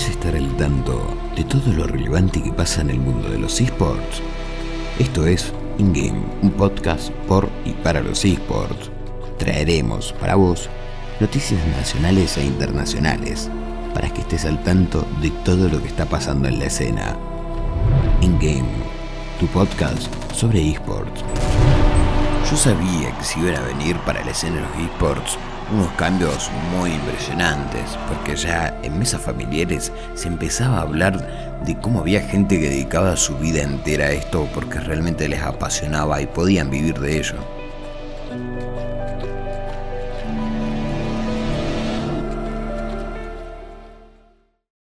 ¿Querés estar al tanto de todo lo relevante que pasa en el mundo de los esports? Esto es InGame, un podcast por y para los esports. Traeremos para vos noticias nacionales e internacionales para que estés al tanto de todo lo que está pasando en la escena. InGame, tu podcast sobre esports. Yo sabía que si iban a venir para la escena de los esports unos cambios muy impresionantes, porque ya en mesas familiares se empezaba a hablar de cómo había gente que dedicaba su vida entera a esto porque realmente les apasionaba y podían vivir de ello.